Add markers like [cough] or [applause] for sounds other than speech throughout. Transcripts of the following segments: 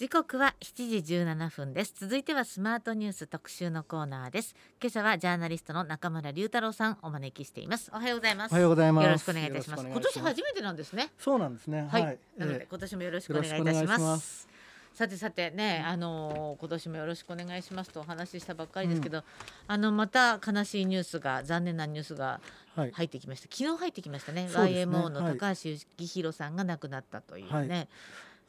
時刻は7時17分です。続いてはスマートニュース特集のコーナーです。今朝はジャーナリストの中村隆太郎さんお招きしています。おはようございます。おはようございます。よろしくお願いいたします。今年初めてなんですね。そうなんですね。はい、なので、今年もよろしくお願いいたします。さてさてね、あのー、今年もよろしくお願いしますとお話ししたばっかりですけど、うん、あのまた悲しいニュースが残念なニュースが入ってきました、はい、昨日入ってきましたね。ね。YMO の高橋幸宏さんが亡くなったというね、はい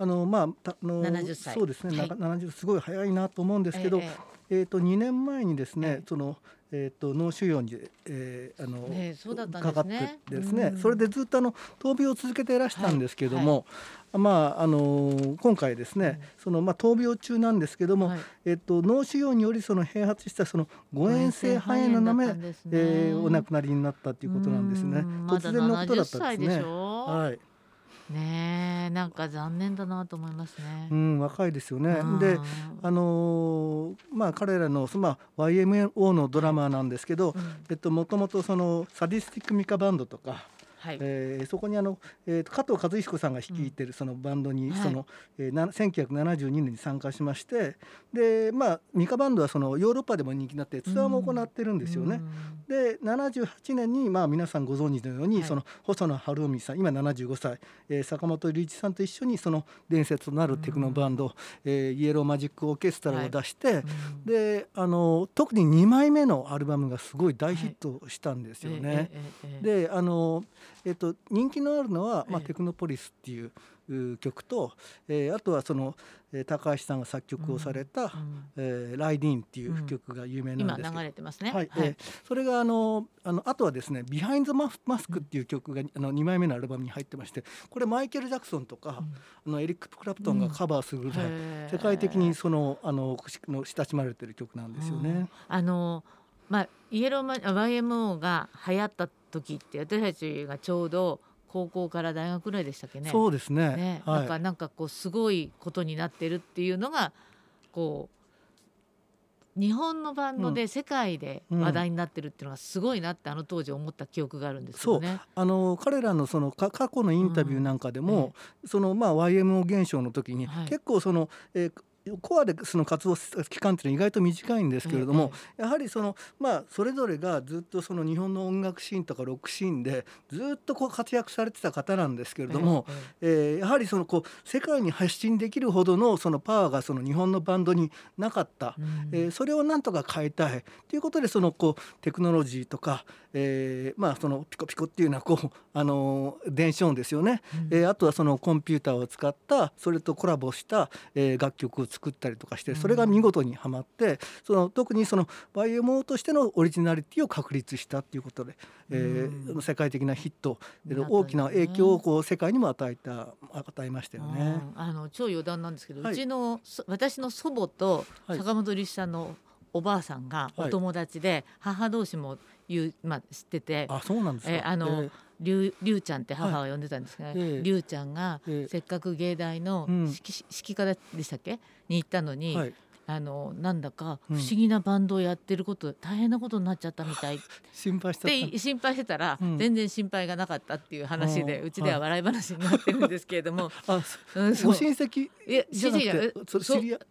あのまああのそうですね、はい、70すごい早いなと思うんですけど、えー、えーと2年前にですね、えー、そのえーと、脳腫瘍に、えー、あの、ねね、かかってですね、うん、それでずっとあの闘病を続けていらしたんですけれども、はい。はい、まああの今回ですね、うん、そのまあ闘病中なんですけども、はい、えっ、ー、と脳腫瘍によりその併発したその誤嚥性肺炎のため、ね。えー、お亡くなりになったということなんですね。突然のことだったんですね。はい。ねなんか残念だなと思いますね。うん、若いですよね。で、あのー、まあ彼らのまあ YMO のドラマなんですけど、うん、えっともともとそのサディスティックミカバンドとか。はい、えー、そこにあの、えー、加藤和彦さんが率いてるそのバンドに、うん、その、はい、えー、1972年に参加しましてでまあミカバンドはそのヨーロッパでも人気になってツアーも行ってるんですよね。うん、で78年にまあ皆さんご存知のように、はい、その細野晴臣さん今75歳、えー、坂本龍一さんと一緒にその伝説となるテクノバンド、うん、えー、イエローマジックオーケストラを出して、はい、であの特に2枚目のアルバムがすごい大ヒットしたんですよね。であのえっと、人気のあるのは、まあ、テクノポリスっていう曲と、えー、あとはその、えー、高橋さんが作曲をされた「うん、えー、ライディーン」っていう曲が有名なんですけど、今流れてますね、はい。はい、えー、それがあのあのあとはですね「ビハインドマスク」っていう曲が、あの2枚目のアルバムに入ってましてこれマイケル・ジャクソンとか、うん、あのエリック・クラプトンがカバーするぐらい、うん、世界的にそのあのの親しまれてる曲なんですよね。あのまあ、イエローマ YMO が流行った時って私たちがちょうど高校から大学ぐらいでしたっけね。そうですね。ね。はい、なんかなんかこうすごいことになってるっていうのがこう日本のバンドで世界で話題になってるっていうのがすごいなってあの当時思った記憶があるんですよね。あの彼らのその過去のインタビューなんかでも、うん。ええ、そのまあ YMO 現象の時に、結構その、えー、コアでその活動期間っていうのは意外と短いんですけれども、やはりそのまあそれぞれがずっとその日本の音楽シーンとかロックシーンでずっとこう活躍されてた方なんですけれども、ええやはりそのこう世界に発信できるほどのそのパワーがその日本のバンドになかった、えそれをなんとか変えたい。ということでそのこうテクノロジーとか、えまあそのピコピコっていうのはこうあの電子音ですよね、えあとはそのコンピューターを使ったそれとコラボした、え楽曲を作ったりとかしてそれが見事にはまってその特にその YMO としてのオリジナリティを確立したっていうことで、えー、世界的なヒット、大きな影響をこう世界にも与えた与えましたよね。あの超余談なんですけど、はい、うちの私の祖母と坂本龍一さんのおばあさんがお友達で、母同士も言う、まあ、知っててあそうなんですか、えあの、えーりゅうりゅうちゃんって母は呼んでたんですけど、ね、りゅうちゃんがせっかく芸大の指揮科でしたっけ？に行ったのに、はい、あのなんだか不思議なバンドをやってること、うん、大変なことになっちゃったみたい。[laughs] 心配して心配してたら、うん、全然心配がなかったっていう話で、うちでは笑い話になってるんですけれども、[laughs] あ、うん、ご親戚いや知り合い？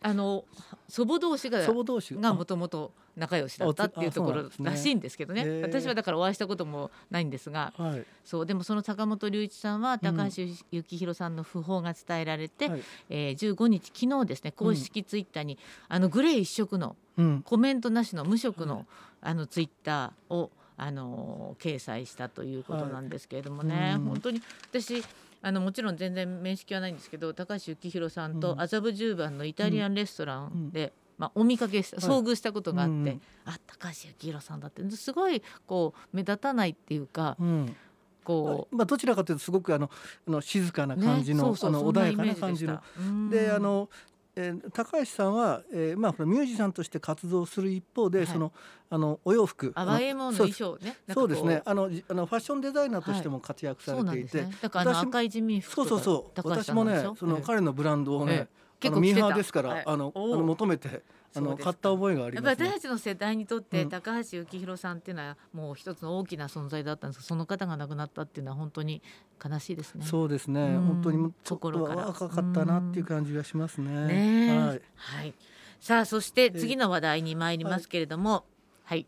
あの祖母同士が祖母同士が。もともと仲良しだったっていうところらしいんですけどね、ね、私はだからお会いしたこともないんですが、はい、そうでもその坂本龍一さんは高橋幸宏さんの訃報が伝えられて、うん、えー、15日昨日ですね公式ツイッターに、あのグレー一色の、コメントなしの無色の,、あのツイッターをあの掲載したということなんですけれどもね、はい、本当に私あのもちろん全然面識はないんですけど高橋幸宏さんと麻布十番のイタリアンレストランで、まあ、お見かけした遭遇したことがあって、はい、あ高橋幸宏さんだって。すごいこう目立たないっていうか。うん。こうまあ、どちらかというとすごくあのあの静かな感じの,、ね、そうそうあの穏やかな感じの。であのえー、高橋さんは、えーまあ、ミュージシャンとして活動する一方で、はい、そのあのお洋服アワエモンの衣装ねそうですね。あのあのファッションデザイナーとしても活躍されていて、はいね、だから赤い地味服そうそうそう。私もねその彼のブランドをね、えー、結構ミーハーですから、はい、あのあの求めてあの買った覚えがあります、ね、私たちの世代にとって高橋幸宏さんっていうのはもう一つの大きな存在だったんですけどその方が亡くなったっていうのは本当に悲しいですね。そうですね、うん、本当にちょっと若かったなっていう感じがしますね。ねはい、はい、さあそして次の話題に参りますけれども、はいはい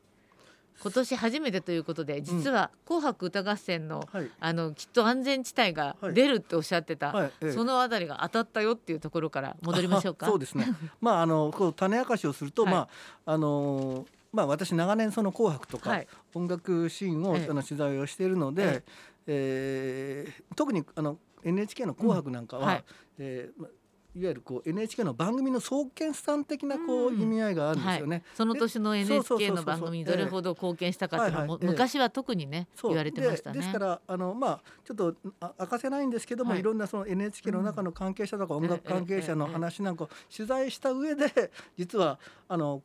今年初めてということで実は「紅白歌合戦の」うん、あのきっと安全地帯が出るっておっしゃってた、はい。はい、そのあたりが当たったよっていうところから戻りましょうか？[laughs] そうですね。まああのこう種明かしをすると、まああのまあ、私長年その「紅白」とか音楽シーンを、あの取材をしているので、ええ。ー、特にあの NHK の「紅白」なんかは、うんはい、えーいわゆるこう NHK の番組の創建さん的なこう意味合いがあるんですよね、はい、その年の NHK の番組にどれほど貢献したかっていうのも、昔は特にね、言われてましたね。ですからあのまあちょっと明かせないんですけども、はい、いろんなその NHK の中の関係者とか音楽関係者の話なんかを取材した上で実はあの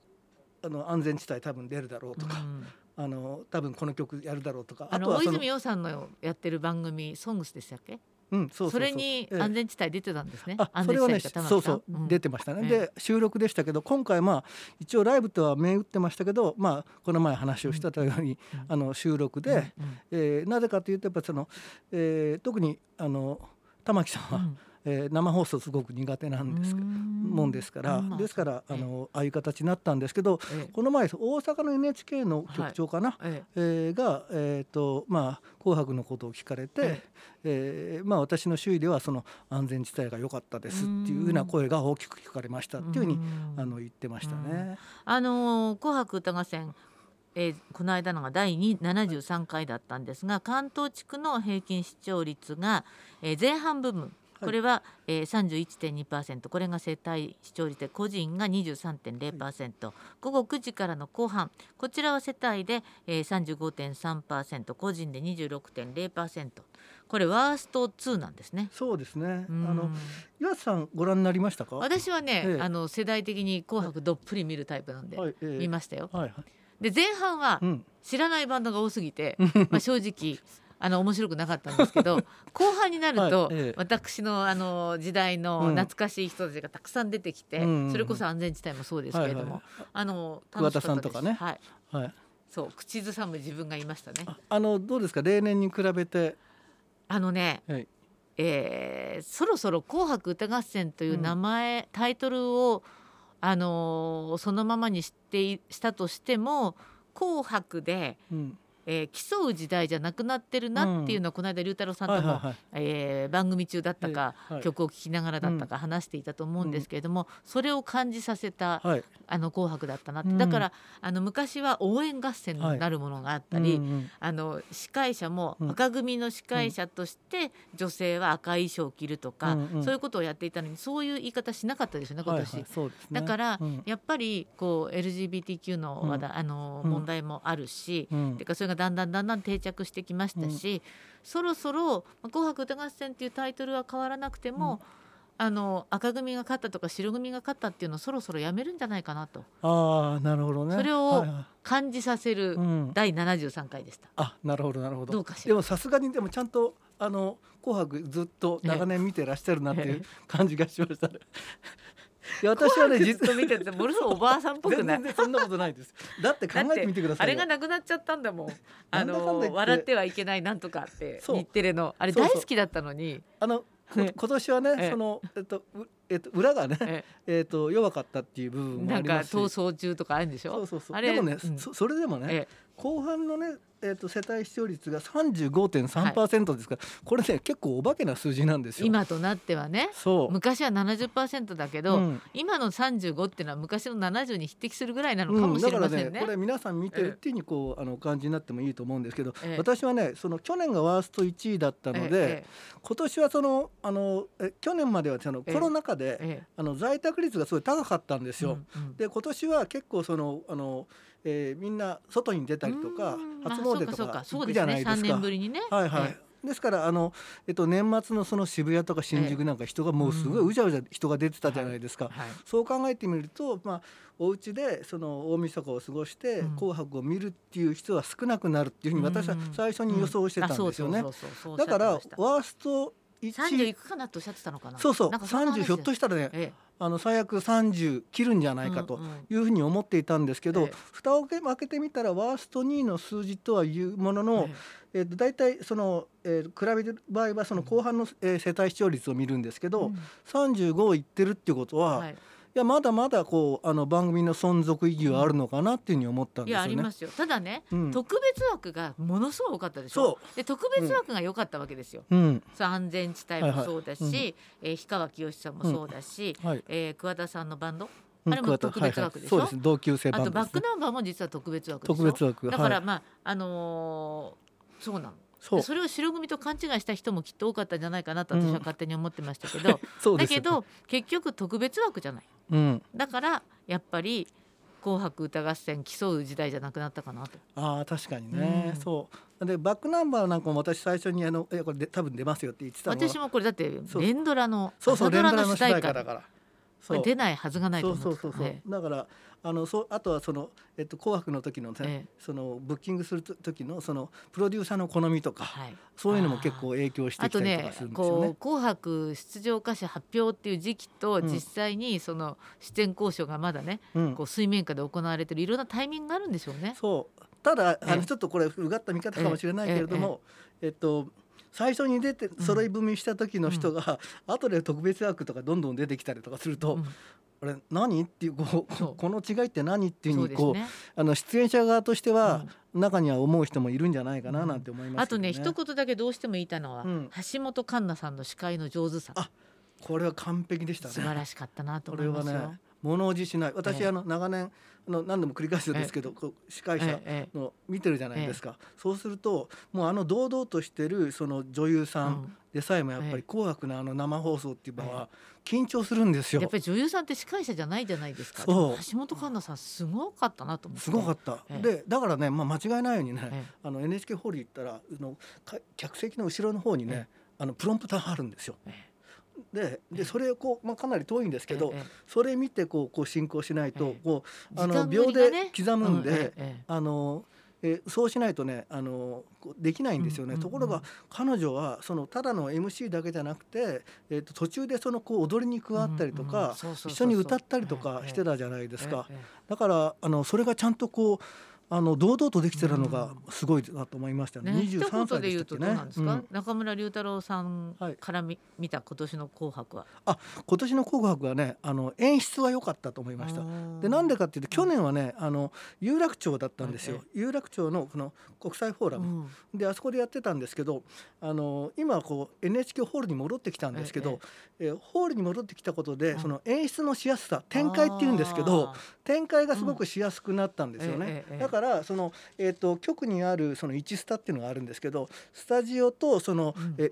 あの安全地帯多分出るだろうとか。うん。あの多分この曲やるだろうとかあとは大泉洋さんのやってる番組「ソングスでしたっけ？うん、そうそれに安全地帯出てたんですね。あ、それはね、そうそう、出てましたね。で、収録でしたけど、今回まあ一応ライブとは銘打ってましたけど、まあこの前話をしてたように、あの収録で、えなぜかというとやっぱその、え特にあの玉木さんは、えー、生放送すごく苦手なんですもんですから。ですからあのああいう形になったんですけど、この前大阪の NHK の局長かな、はい、えー、が、えーとまあ、紅白のことを聞かれて、ええ。ー、まあ、私の周囲ではその安全地帯が良かったですっていうような声が大きく聞かれましたっていうふうにあの言ってましたね。あの紅白歌合戦えー、この間のが第73回だったんですが関東地区の平均視聴率が、えー、前半部分これは、えー、31.2%これが世帯視聴率で個人が23.0%、はい、午後9時からの後半。こちらは世帯で、えー、35.3%個人で26.0%これワースト2なんですね。そうですね。あの岩瀬さんご覧になりましたか？私はね、ええ、あの世代的に紅白どっぷり見るタイプなんで、はい、見ましたよ。はいはい、で前半は知らないバンドが多すぎて、[laughs] まあ正直あの面白くなかったんですけど [laughs] 後半になると、はいええ、私のあの時代の懐かしい人たちがたくさん出てきて、うん、それこそ安全地帯もそうですけれども、はいはい、あの桑田さんとかね。はい、はい、そう口ずさむ自分がいましたね。あのどうですか？例年に比べて。あのね、はい、えー、そろそろ「紅白歌合戦」という名前、うん、タイトルをあのそのままにしてしたとしても「紅白で」うんえー、競う時代じゃなくなってるなっていうのは、この間龍太郎さんとも、え番組中だったか、曲を聴きながらだったか話していたと思うんですけれども、それを感じさせた、あの紅白だったなって、だからあの昔は応援合戦になるものがあったり、あの司会者も赤組の司会者として女性は赤い衣装を着るとか、そういうことをやっていたのにそういう言い方しなかったですよね今年、だから、やっぱりこう LGBTQ の話題、あの問題もあるし、てかそれがだんだんだんだん定着してきましたし、うん、そろそろ「紅白歌合戦」っていうタイトルは変わらなくても、うん、あの赤組が勝ったとか白組が勝ったっていうのをそろそろやめるんじゃないかなと。あなるほどね。それを感じさせる第73回でした。はいはい、あなるほどなるほど。どうかしら。でもさすがにでもちゃんとあの紅白ずっと長年見てらっしゃるなっていう感じがしました、ね。いや私はね実と見ててものすごいおばあさんっぽくない？全然そんなことないです。だって考えてみてくださいあれがなくなっちゃったんだもん。[laughs] あの笑ってはいけないなんとかって日テレの。あれ大好きだったのに。あの今年はね、そのえっとえっと裏がね、えっと弱かったっていう部分もありますし、なんか逃走中とかあるんでしょ？そうそうそう。でもね、そそれでもね、後半のねえーと、世帯視聴率が35.3%ですから、はい、これね結構お化けな数字なんですよ。今となってはね。そう。昔は70%だけど、うん、今の35っていうのは昔の70に匹敵するぐらいなのかもしれませんね、うん、ねこれ皆さん見てるっていうにこう、えー、あのお感じになってもいいと思うんですけど、えー、私はねその去年がワースト1位だったので、えー、今年はそのあのえ去年まではそのコロナ禍で、あの在宅率がすごい高かったんですよ。うんうん、で今年は結構そのあのえー、みんな外に出たりとか初詣とか行くじゃないですか。すね、年ぶりにね、はいはい、ですからあの、えっと、年末のその渋谷とか新宿なんか人がもうすごいうじゃうじゃ人が出てたじゃないですか、はいはい、そう考えてみると、まあ、お家でその大晦日を過ごして「紅白」を見るっていう人は少なくなるっていうふうに私は最初に予想してたんですよね。だからワースト1 30いくかなとおっしゃってたのかな。そうそう。30ひょっとしたらね、ええ、あの最悪30切るんじゃないかというふうに思っていたんですけど、うんうん、蓋を開けてみたらワースト2位の数字とはいうものの、えー、と大体その、えー、比べる場合はその後半の、えー、世帯視聴率を見るんですけど、うん、35をいってるっていうことは、はいいやまだまだこうあの番組の存続意義はあるのかなっていうふうに思ったんですよね。いやありますよ。ただね、うん、特別枠がものすごい多かったでしょ。で特別枠が良かったわけですよ。うん、安全地帯もそうだし、はいはい、えー、氷川きよしさんもそうだし、うんはい、えー、桑田さんのバンド。あれも特別枠でしょ？はいはい、そうです同級生あとバックナンバーも実は特別枠特別枠。だから、まああのー、そうなの。そそれを白組と勘違いした人もきっと多かったんじゃないかなと私は勝手に思ってましたけど、[laughs] うん、だけど結局特別枠じゃない、うん、だからやっぱり「紅白歌合戦」競う時代じゃなくなったかなと。あ確かにね、うん、そう。でバックナンバーなんかも私最初にあの「えこれで多分出ますよ」って言ってた私もこれだって連ドラのそうそう連ドラの主題歌。だから。出ないはずがないと思うそうそうそうそう、だからあのそあとはその、えっと、紅白の時のね、ええ、そのブッキングする時のそのプロデューサーの好みとか、はい、そういうのも結構影響してきたりとかするんですよね。ね紅白出場歌手発表っていう時期と実際にその出演交渉がまだね、うん、こう水面下で行われてるいろんなタイミングがあるんでしょうね。そう。ただあのちょっとこれうがった見方かもしれないけれども、えっと最初に出て揃い踏みした時の人が、うん、後で特別枠とかどんどん出てきたりとかすると、うん、あれ何？っていうこうこの違いって何？っていうふうにこう、ね、あの出演者側としては、うん、中には思う人もいるんじゃないかななんて思います、ね、あとね一言だけどうしても言いたのは、うん、橋本環奈さんの司会の上手さ。あこれは完璧でしたね。素晴らしかったなと思いますよ。ね物おじしない。私、あの長年あの何度も繰り返すんですけど、こう司会者の見てるじゃないですか、そうするともうあの堂々としてるその女優さんでさえもやっぱり「紅白」のあの生放送っていうのは緊張するんですよ。やっぱり女優さんって司会者じゃないじゃないですか。そう。橋本環奈さんすごかったなと思って。すごかった。でだからね、まあ、間違いないようにね、あの NHK ホール行ったらあの客席の後ろの方にね、あのプロンプターあるんですよ。ででそれをこう、まあ、かなり遠いんですけど、それ見てこうこう進行しないと、こうあの秒で刻むんで、あの。えー、そうしないとねあのできないんですよね、うんうんうん、ところが彼女はそのただの MC だけじゃなくて、えー、と途中でそのこう踊りに加わったりとか、一緒に歌ったりとかしてたじゃないですか、だからあのそれがちゃんとこうあの堂々とできてるのがすごいなと思いましたね。二十三歳で言うとどうなんですか、うん、中村龍太郎さんからみ、はい、見た今年の紅白は？あ、今年の紅白はね、あの演出は良かったと思いました。で、なんでかっていうと、去年はね、あの有楽町だったんですよ。有楽町のこの国際フォーラム、うん、で、あそこでやってたんですけど、あの今こう NHK ホールに戻ってきたんですけど、ええ。ホールに戻ってきたことで、その演出のしやすさ、展開っていうんですけど、展開がすごくしやすくなったんですよね。だからそのえっ、ー、と局にあるその1スタっていうのがあるんですけどスタジオとその、うん、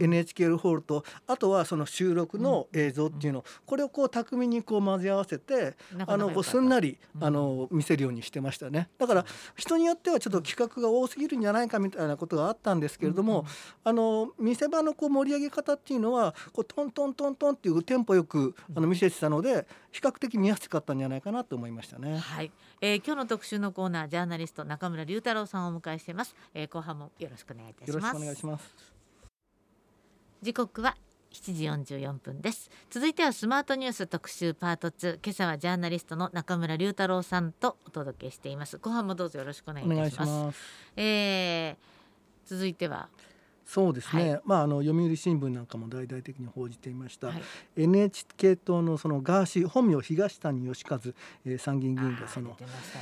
NHK ホールとあとはその収録の映像っていうの、これをこう巧みにこう混ぜ合わせてあのこうすんなり、あの見せるようにしてましたね。だから人によってはちょっと企画が多すぎるんじゃないかみたいなことがあったんですけれども、あの見せ場のこう盛り上げ方っていうのはこうトントントントンっていうテンポよくあの見せてたので比較的見やすかったんじゃないかなと思いましたね。はい、えー、今日の特集のコーナージャーナリスト中村龍太郎さんをお迎えしています、えー、後半もよろしくお願いいたします。お願いします。時刻は7時44分です。続いてはスマートニュース特集パート2今朝はジャーナリストの中村龍太郎さんとお届けしています。後半もどうぞよろしくお願いいたします。えー、続いてはそうですね、はい、まあ、あの読売新聞なんかも大々的に報じていました、はい、NHK 党のそのガーシー本名東谷義和、えー、参議院議員がその、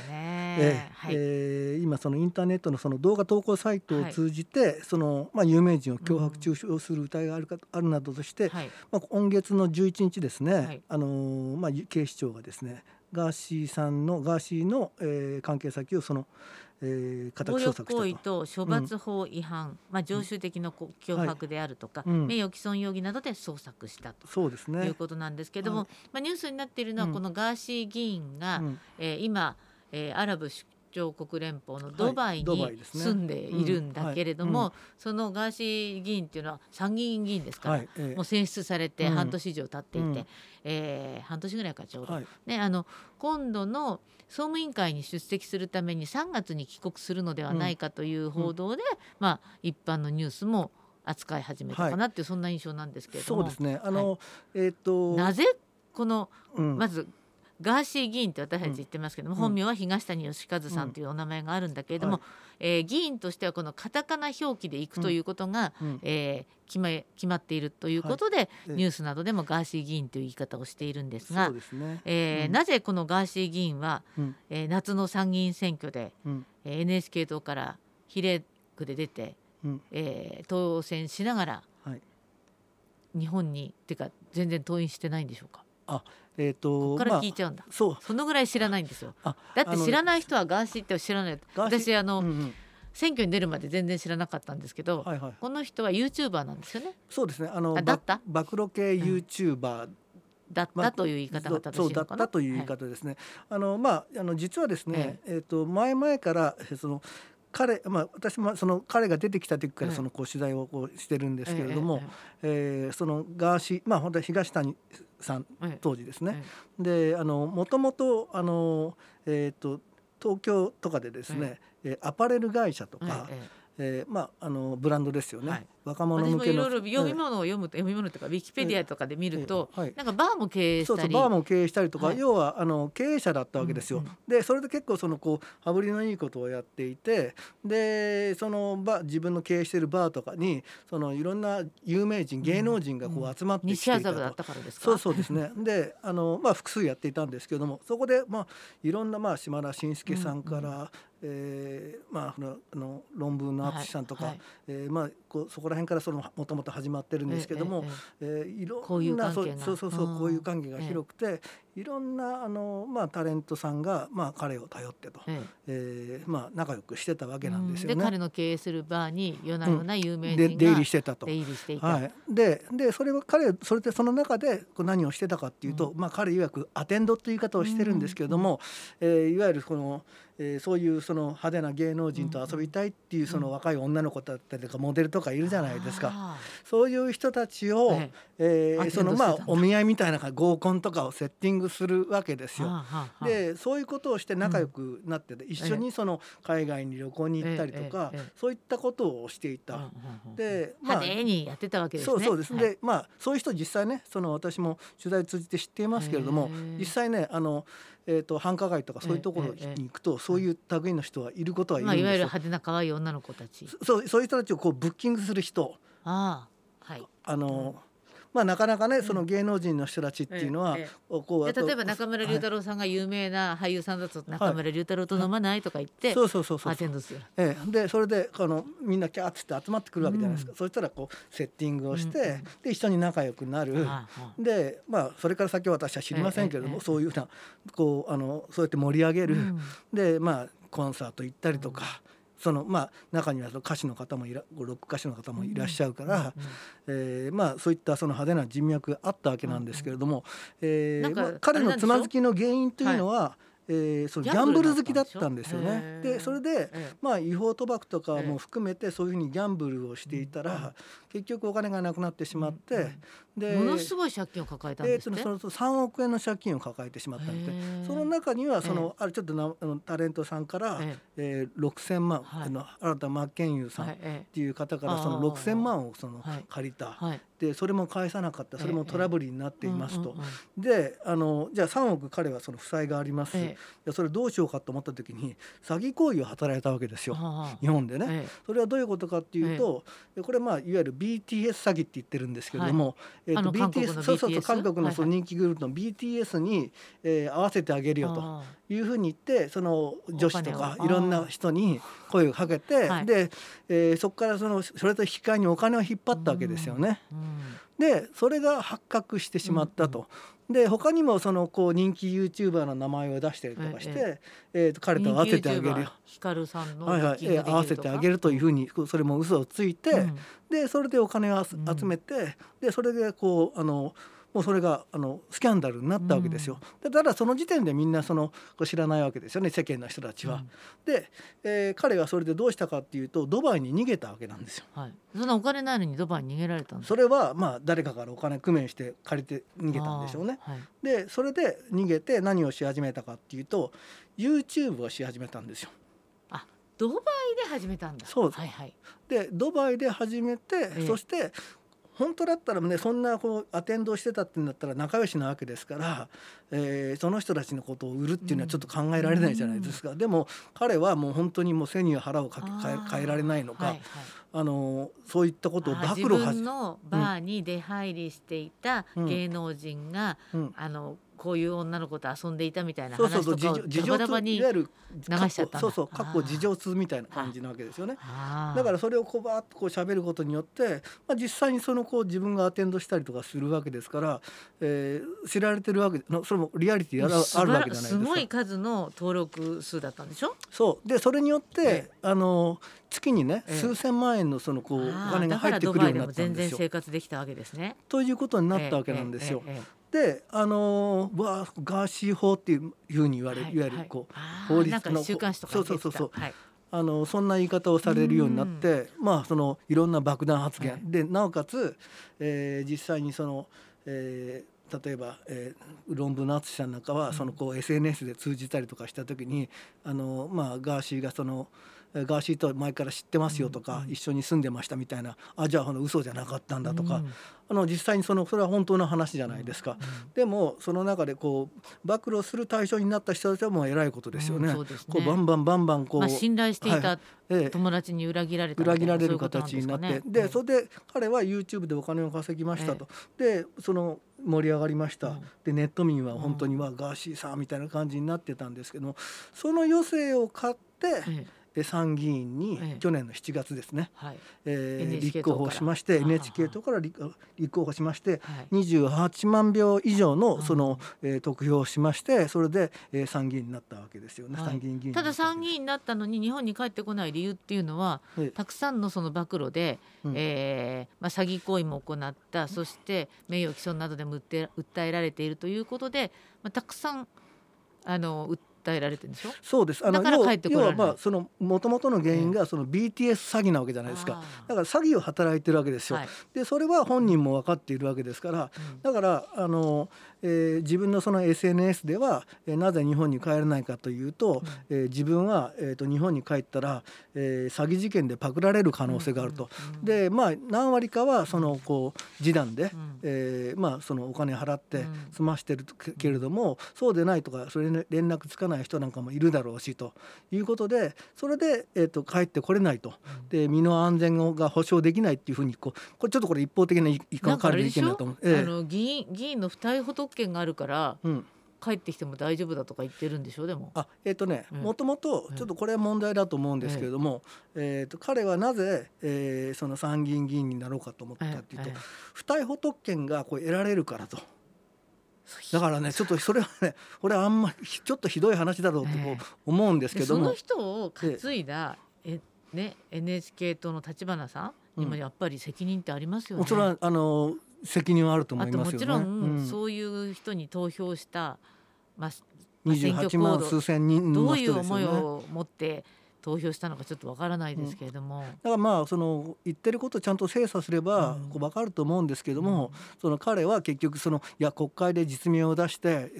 えー、はい、えー、今そのインターネットのその動画投稿サイトを通じて、そのまあ、有名人を脅迫中傷する疑いがあるか、あるなどとして、まあ、今月の11日ですね、あのまあ、警視庁がですねガーシーさんのガーシーの、えー、関係先をそのえー、暴力行為と処罰法違反、うん、まあ、常習的な脅迫であるとか、はい、名誉毀損容疑などで捜索したと。そうです、ね、いうことなんですけども、はい、まあ、ニュースになっているのはこのガーシー議員が、うん、えー、今、えー、アラブ首長国連邦のドバイに住んでいるんだけれども、そのガーシー議員っていうのは参議院議員ですから、はいえもう選出されて半年以上経っていて、うん、えー、半年ぐらいかちょうど、はい、ね、あの今度の総務委員会に出席するために3月に帰国するのではないかという報道で、うん、まあ、一般のニュースも扱い始めたかなっていう、そんな印象なんですけれども。そうですね。あの、はい、えーと、なぜこの、まずガーシー議員って私たち言ってますけども、うん、本名は東谷義和さんというお名前があるんだけれども、うえー、議員としてはこのカタカナ表記でいくということが、うん、えー、決ま決まっているということで、はい、ニュースなどでもガーシー議員という言い方をしているんですが、ね。えー、なぜこのガーシー議員は、うん、えー、夏の参議院選挙で、うん、えー、NHK 党から比例区で出て、うん、えー、当選しながら、はい、日本にっていうか全然登院してないんでしょうか？あえーと、ここから聞いちゃうんだ、まあ、そう。そのぐらい知らないんですよ。だって知らない人はガーシーって知らない。私あの、うんうん。選挙に出るまで全然知らなかったんですけど、はいはい、この人はユーチューバーなんですよね。そうですね。あのだった？暴露系ユーチューバー、うん。だったという言い方が正しいそうだったという言い方ですね。はい、あのまああの実はですね、えっ、ー、と前々からその彼、まあ、私もその彼が出てきた時からそのこう取材をこうしてるんですけれども、ええそのガーシーまあ本当は東谷さん当時ですね、であのもともとあの、えー、と東京とかでですね、えアパレル会社とか、えー、まああのブランドですよね、はい、若者向けの。いろいろ読み物を読むと、読み物とかウィキペディアとかで見ると、はい、なんかバーも経営したり。そうそうバーも経営したりとか、はい、要はあの経営者だったわけですよ。うんうん、でそれで結構そのこう羽振りのいいことをやっていてでそのバ自分の経営しているバーとかにそのいろんな有名人芸能人がこう集まってきていたと、うんうん、だったからですか？そうそうですね。[laughs] であの、まあ、複数やっていたんですけれどもそこで、まあ、いろんな、まあ、島田紳介さんから、うんうんえー、まああの論文の淳さんとか、はい。はい、えー、まあこうそこら辺からそのもともと始まってるんですけども、えええー、いろんなそうそうそうそうこういう関係が広くて、いろんなあの、まあ、タレントさんが、まあ、彼を頼ってと、えええー、まあ、仲良くしてたわけなんですよね。で彼の経営するバーに夜な夜な有名人が、うん、出入りしてたと。出入りしていた。はい、ででそれは彼それでその中で何をしてたかっていうと、うん、まあ、彼曰くアテンドっていう言い方をしてるんですけれども、うん、えー、いわゆるこの、えー、そういうその派手な芸能人と遊びたいっていうその若い女の子だったりとかモデルとかいるじゃないですか。そういう人たちを、ええー、そのまあお見合いみたいな合コンとかをセッティングするわけですよ。でそういうことをして仲良くなってて、一緒にその海外に旅行に行ったりとか、そういったことをしていた。で、まあ、にやってたわけですね。そうそうです。で、まあそういう人実際ね、その私も取材を通じて知っていますけれども、実際ねあの。えーと、繁華街とかそういうところに行くと、そういう類の人はいることはいるんですよ、まあ、いわゆる派手な可愛い女の子たち。そうそういう人たちをこうブッキングする人。ああはい。あの、うんまあ、なかなかねその芸能人の人たちっていうのは、こう例えば中村龍太郎さんが有名な俳優さんだと中村龍太郎と飲まないとか言って、そうそうそうそうアテンドする、ええ、でそれでこのみんなキャーって集まってくるわけじゃないですか、そしたらこうセッティングをして、で一緒に仲良くなる、でまあそれから先は私は知りませんけれども、そういうふうなこうあのそうやって盛り上げる、でまあコンサート行ったりとか。そのまあ中には歌手の方もいらロック歌手の方もいらっしゃるから、うん、えー、まあそういったその派手な人脈があったわけなんですけれども、えーまあ、彼のつまずきの原因というのは、はいえー、そのギャンブル好きだったんですよね。でそれで、まあ、違法賭博とかも含めてそういうふうにギャンブルをしていたら、結局お金がなくなってしまって、でものすごい借金を抱えたんですね。その3億円の借金を抱えてしまったのでその中にはその、あるちょっとなあのタレントさんから、ええ。ー、6,000万、はい、あの新田真剣佑さんっていう方からその6,000万をその借りた。でそれも返さなかった。それもトラブルになっていますと。であのじゃあ3億彼はその負債があります、ええ、それどうしようかと思った時に詐欺行為を働いたわけですよ。日本でね、え。それはどういうことかっていうと、これまあいわゆる BTS 詐欺って言ってるんですけれども、えー、と BTS そうそうそう韓国のその人気グループの BTS に、えー、合わせてあげるよというふうに言ってその女子とかいろんな人に声をかけて、で、えー、そこからそのそれと引き換えにお金を引っ張ったわけですよね。でそれが発覚してしまったと。で他にもそのこう人気 YouTuber の名前を出したりとかして、えええー、と彼と合わせてあげる。よ。ヒカルさんのはいはい、えー、合わせてあげるというふうにそれも嘘をついて、うん、でそれでお金を集めて、うん、でそれでこうあのもうそれがあのスキャンダルになったわけですよ。うん、ただその時点でみんなその知らないわけですよね世間の人たちは。うん、で、えー、彼はそれでどうしたかっていうとドバイに逃げたわけなんですよ。はい、そんなお金ないのにドバイに逃げられたんそれはまあ誰かからお金工面して借りて逃げたんでしょうね。はい、でそれで逃げて何をし始めたかっていうと YouTube をし始めたんですよ。あドバイで始めたんだ。そうはいはい、でドバイで始めて、えー、そして本当だったらねそんなこうアテンドしてたってんだったら仲良しなわけですから、えー、その人たちのことを売るっていうのはちょっと考えられないじゃないですか、うん、でも彼はもう本当にもう背に腹をかけ変えられないのか。はいはい。あのそういったことを暴露自分のバーに出入りしていた芸能人が、うん、あのこういう女の子と遊んでいたみたいな話とかをダバダバに流しちゃったそうそう過去事情通みたいな感じなわけですよね。だからそれをこうバーッとこう喋ることによって、まあ、実際にそのこう自分がアテンドしたりとかするわけですから、えー、知られてるわけのそれもリアリティあるあるわけじゃないですか。すごい数の登録数だったんでしょ？そう。でそれによって、あの月にね、数千万円のそのこうお金が入ってくるようになったんですよ。全然生活できたわけですね。ということになったわけなんですよ。であのー、わガーシー法っていうふうに言われる、はい、いわゆるこう、法律のそうそうそうそう、はい、あのそんな言い方をされるようになって、まあそのいろんな爆弾発言、はい、でなおかつ、えー、実際にその、えー、例えば、えー、論文の淳さんなんかはそのこう SNS で通じたりとかした時にあの、まあ、ガーシーがその。ガーシーと前から知ってますよとか、一緒に住んでましたみたいなあじゃああの嘘じゃなかったんだとか、あの実際にそのそれは本当の話じゃないですか、でもその中でこう暴露する対象になった人たちはもう偉いことですよね。こうバンバンバンバンこう、信頼していた友達に裏切られた裏切られる形になってでそれで彼は YouTube でお金を稼ぎましたと、でその盛り上がりました、でネット民は本当にはガーシーさんみたいな感じになってたんですけどもその余生を買って、参議院に去年の7月ですね、はい。えー、立候補しまして NHK 党から立候補しまして、はい、28万票以上のその、えー、得票をしましてそれで、えー、参議院になったわけですよね、はい、参議院議員ただ参議院になったのに日本に帰ってこない理由っていうのは、たくさんのその暴露で、うん、えー、まあ、詐欺行為も行ったそして名誉毀損などでも訴えられているということで、まあ、たくさんあの訴訴えられてるんでしょ？そうです。あの要はまあその元々の原因がその BTS 詐欺なわけじゃないですか、だから詐欺を働いてるわけですよ、はい、でそれは本人も分かっているわけですから、うん、だからあのえー、自分のその SNS では、えー、なぜ日本に帰れないかというと、うん、えー、自分は、えーと、日本に帰ったら、えー、詐欺事件でパクられる可能性があると、うんうん、でまあ何割かはそのこう示談で、うん、えー、まあ、そのお金払って済ましてるけれども、そうでないとかそれに連絡つかない人なんかもいるだろうしということでそれで、えーと、帰ってこれないと、で身の安全が保証できないっていうふうにこうこれちょっとこれ一方的な意見だと思う。えー、あの議員議員の不逮捕特権があるから、うん、帰ってきても大丈夫だとか言ってるんでしょ？うでも。あえっ、ー、とねもともとちょっとこれは問題だと思うんですけれども、えー、と彼はなぜ、えー、その参議院議員になろうかと思ったかっていうと、不逮捕特権がこう得られるからと。だからねちょっとそれはねこれはあんまりちょっとひどい話だろうと思うんですけども、その人を担いだえね NHK 党の立花さんにもやっぱり責任ってありますよね。それはあの責任はあると思いますよね。もちろん、そういう人に投票した、まあ、28万数千人の人ですよね。どういう思いを持って投票したのかちょっとわからないですけれども、うん、だからまあその言ってることをちゃんと精査すればこう分かると思うんですけども、うん、その彼は結局そのいや国会で実名を出して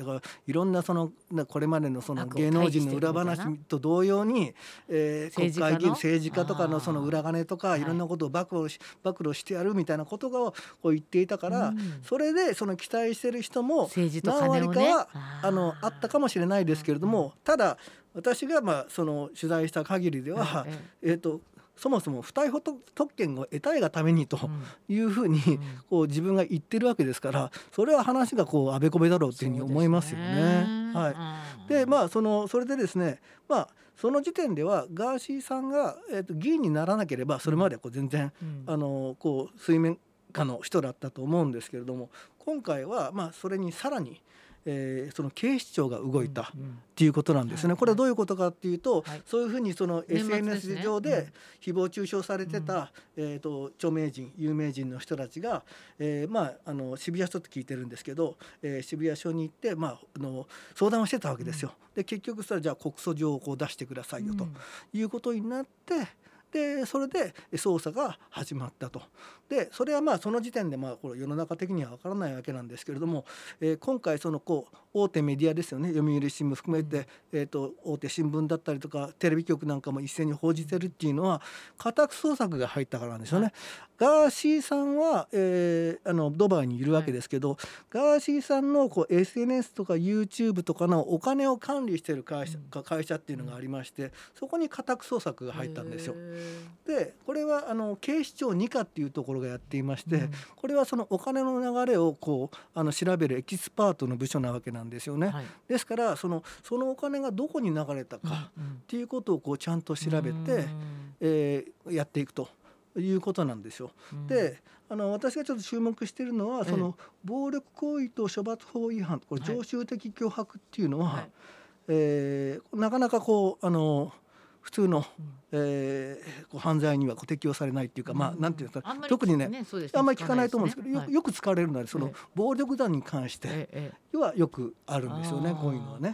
いろんなそのこれまでのその芸能人の裏話と同様に、えー、国会議員政治家とかのその裏金とかい。ろんなことを暴露し暴露してやるみたいなことをこう言っていたから、うん、それでその期待してる人も何割かはあのあったかもしれないですけれどもただ私がまあその取材した限りでは、えーとそもそも不逮捕特権を得たいがためにというふうにこう自分が言ってるわけですからそれは話がこうあべこべだろうというふうに思いますよね。はい、でまあそのそれでですねまあその時点ではガーシーさんが、えー、と議員にならなければそれまでこう全然、あのこう水面下の人だったと思うんですけれども今回はまあそれにさらにえー、その警視庁が動いたっていうことなんですね。これはどういうことかっていうと、はい、そういうふうにその SNS 上で誹謗中傷されてた、えー、と著名人有名人の人たちが、えー、まああの渋谷署って聞いてるんですけど、えー、渋谷署に行って、まあ、あの相談をしてたわけですよ。で結局それじゃあ告訴状をこう出してくださいよということになって。でそれで捜査が始まったと。でそれはまあその時点でまあこれ世の中的には分からないわけなんですけれども、えー、今回そのこう大手メディアですよね。読売新聞含めて、えー、と大手新聞だったりとかテレビ局なんかも一斉に報じてるっていうのは家宅捜索が入ったからなんですよね。ガーシーさんは、えー、あのドバイにいるわけですけど、はい、ガーシーさんのこう SNS とか YouTube とかのお金を管理してる会社,、会社っていうのがありましてそこに家宅捜索が入ったんですよ。でこれはあの警視庁2課っていうところがやっていまして、うん、これはそのお金の流れをこうあの調べるエキスパートの部署なわけなんですよね。はい、ですからそのそのお金がどこに流れたかっていうことをこうちゃんと調べて、うん、えー、やっていくと。いうことなんですよ。うん、であの私がちょっと注目しているのは、その暴力行為と処罰法違反これ常習的脅迫っていうのは、はい、えー、なかなかこうあの普通の、うん、えー、こう犯罪にはこう適用されないっていうか、うん、まあなんていうんですか、特にね、ね、あんまり聞かないと思うんですけど、よくよく使われるのはその暴力団に関して、はよくあるんですよね、こういうのはね。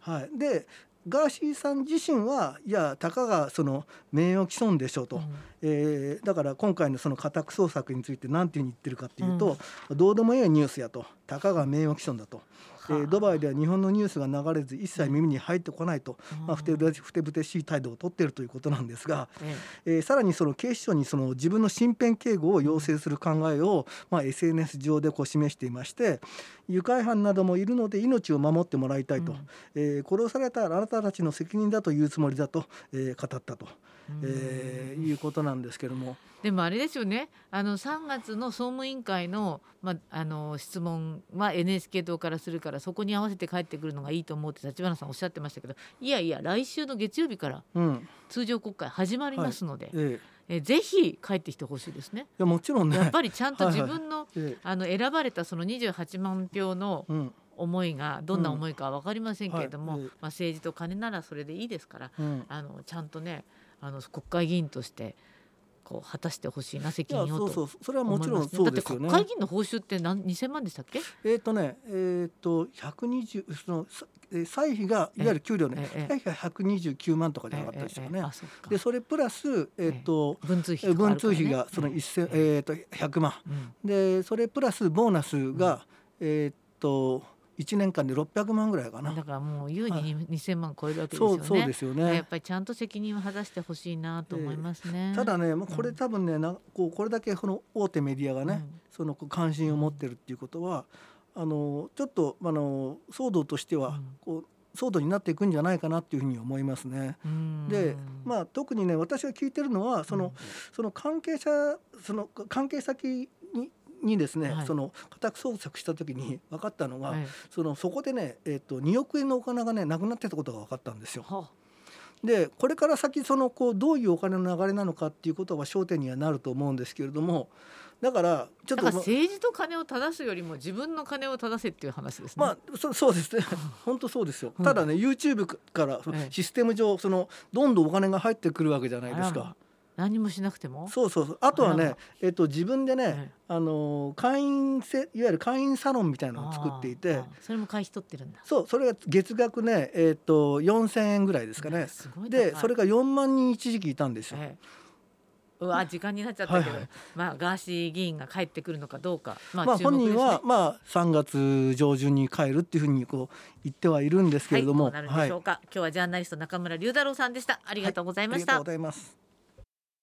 はい、でガーシーさん自身はいやたかがその名誉毀損でしょうと、うん、えー、だから今回のその家宅捜索について何て言ってるかっていうと、うん、どうでもいいニュースやと。たかが名誉毀損だと。えー、ドバイでは日本のニュースが流れず一切耳に入ってこないと、まあ、ふてぶてふてぶてしい態度をとっているということなんですが、えー、さらにその警視庁にその自分の身辺警護を要請する考えを、まあ、SNS 上でこう示していまして愉快犯などもいるので命を守ってもらいたいと、うん、えー、殺されたらあなたたちの責任だというつもりだと、えー、語ったと。えー、いうことなんですけども。でもあれですよね。あの3月の総務委員会の,、まあ、あの質問は NHK 党からするからそこに合わせて帰ってくるのがいいと思うって立花さんおっしゃってましたけどいやいや来週の月曜日から通常国会始まりますので。はい。ええ。えぜひ帰ってきてほしいですね。いやもちろんね。やっぱりちゃんと自分の、はいはい、あの選ばれたその28万票の思いがどんな思いかは分かりませんけれども、うん。はい、まあ、政治と金ならそれでいいですから、うん、あのちゃんとねあの国会議員としてこう果たしてほしいな責任をと、そうそうそれはもちろんそうですよね。だって国会議員の報酬って何2000万でしたっけ？えっ、ー、とねえっ、ー、と120その歳費がいわゆる給料ね、歳費が129万とかじゃなかったでしょうね。でそれプラスえっ、ー、と文通費文通費がその一千えっと100万、でそれプラスボーナスがえっと1年間で600万ぐらいかな。だからもう優に2000万超えるわけですよね、そうですよね。やっぱりちゃんと責任を果たしてほしいなと思いますね、えー、ただねこれ多分ねなこうこれだけこの大手メディアがね、うん、その関心を持ってるっていうことはあのちょっとあの騒動としてはこう、騒動になっていくんじゃないかなっていうふうに思いますね。で、まあ特にね私が聞いてるのはその、うん、その関係者その関係先ににですね、はい、その家宅捜索した時に分かったのが、はい、そのそこでね、えーと、2億円のお金がねなくなってたことが分かったんですよ。はあ。でこれから先そのこうどういうお金の流れなのかっていうことは焦点にはなると思うんですけれどもだからちょっと政治と金を正すよりも自分の金を正せっていう話ですね。まあそそうですね。[laughs] 本当そうですよ、ただね YouTube からシステム上そのどんどんお金が入ってくるわけじゃないですか。何もしなくても？そうそうそう。あとはね、えっと、自分でね、はい、あの会員せいわゆる会員サロンみたいなのを作っていてそれも会費取ってるんだ。そうそれが月額ね、えっと、4,000円ぐらいですかね。でそれが4万人一時期いたんですよ。ええ。うわ時間になっちゃったけど、はいはい、まあガーシー議員が帰ってくるのかどうか、まあ、まあ、本人はまあ3月上旬に帰るっていうふうにこう言ってはいるんですけれども、はい、なるんでしょうか、はい、今日はジャーナリスト中村龍太郎さんでした。ありがとうございました、ありがとうございます